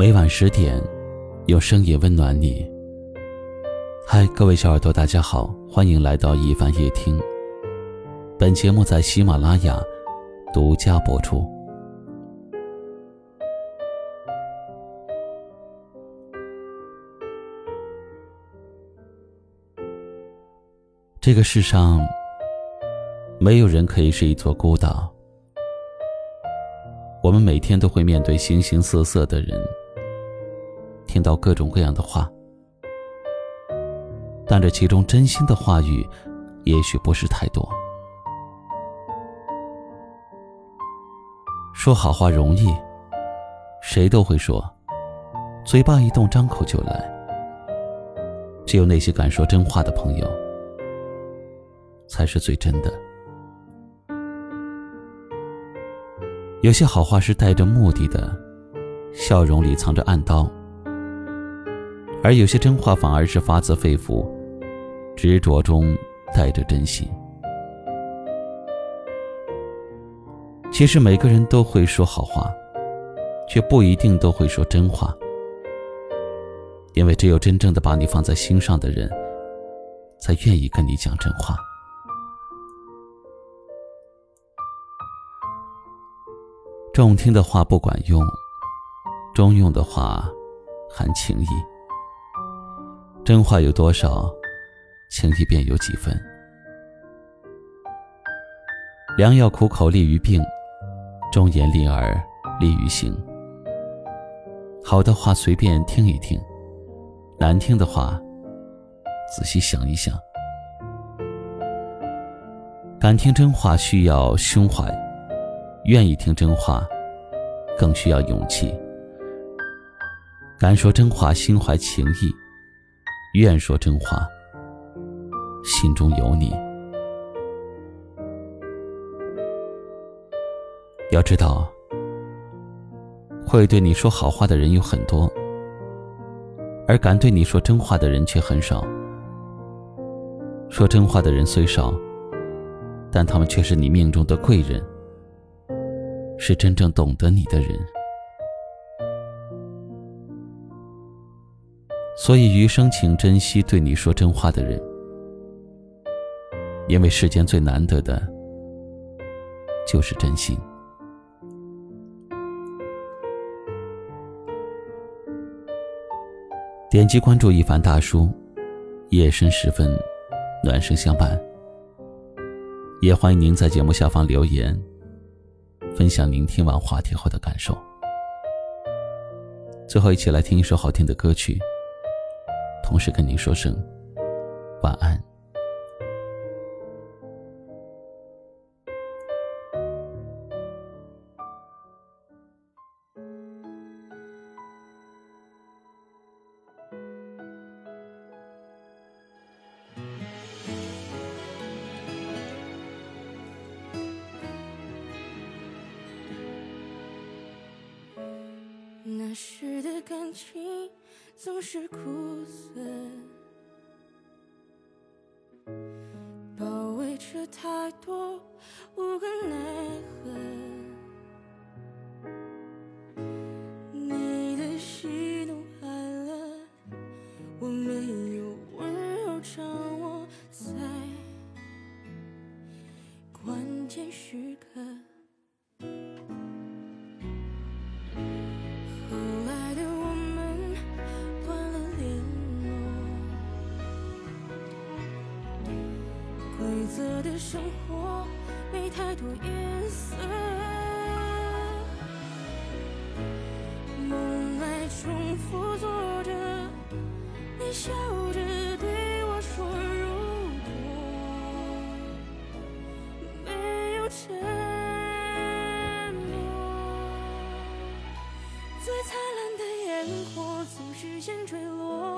每晚十点，用声音温暖你。嗨，各位小耳朵，大家好，欢迎来到一凡夜听。本节目在喜马拉雅独家播出。这个世上，没有人可以是一座孤岛。我们每天都会面对形形色色的人。听到各种各样的话，但这其中真心的话语，也许不是太多。说好话容易，谁都会说，嘴巴一动，张口就来。只有那些敢说真话的朋友，才是最真的。有些好话是带着目的的，笑容里藏着暗刀。而有些真话反而是发自肺腑，执着中带着真心。其实每个人都会说好话，却不一定都会说真话。因为只有真正的把你放在心上的人，才愿意跟你讲真话。中听的话不管用，中用的话含情意。真话有多少，情谊便有几分。良药苦口利于病，忠言逆耳利于行。好的话随便听一听，难听的话仔细想一想。敢听真话需要胸怀，愿意听真话更需要勇气。敢说真话，心怀情意。愿说真话，心中有你。要知道，会对你说好话的人有很多，而敢对你说真话的人却很少。说真话的人虽少，但他们却是你命中的贵人，是真正懂得你的人。所以余生，请珍惜对你说真话的人，因为世间最难得的，就是真心。点击关注一凡大叔，夜深时分，暖声相伴。也欢迎您在节目下方留言，分享您听完话题后的感受。最后，一起来听一首好听的歌曲。同时跟您说声晚安。那时的感情。总是苦涩，包围着太多无可奈何。你的喜怒哀乐，我没有温柔掌握在关键时刻。色的生活没太多颜色，梦来重复做着，你笑着对我说，如果没有沉默，最灿烂的烟火总是先坠落，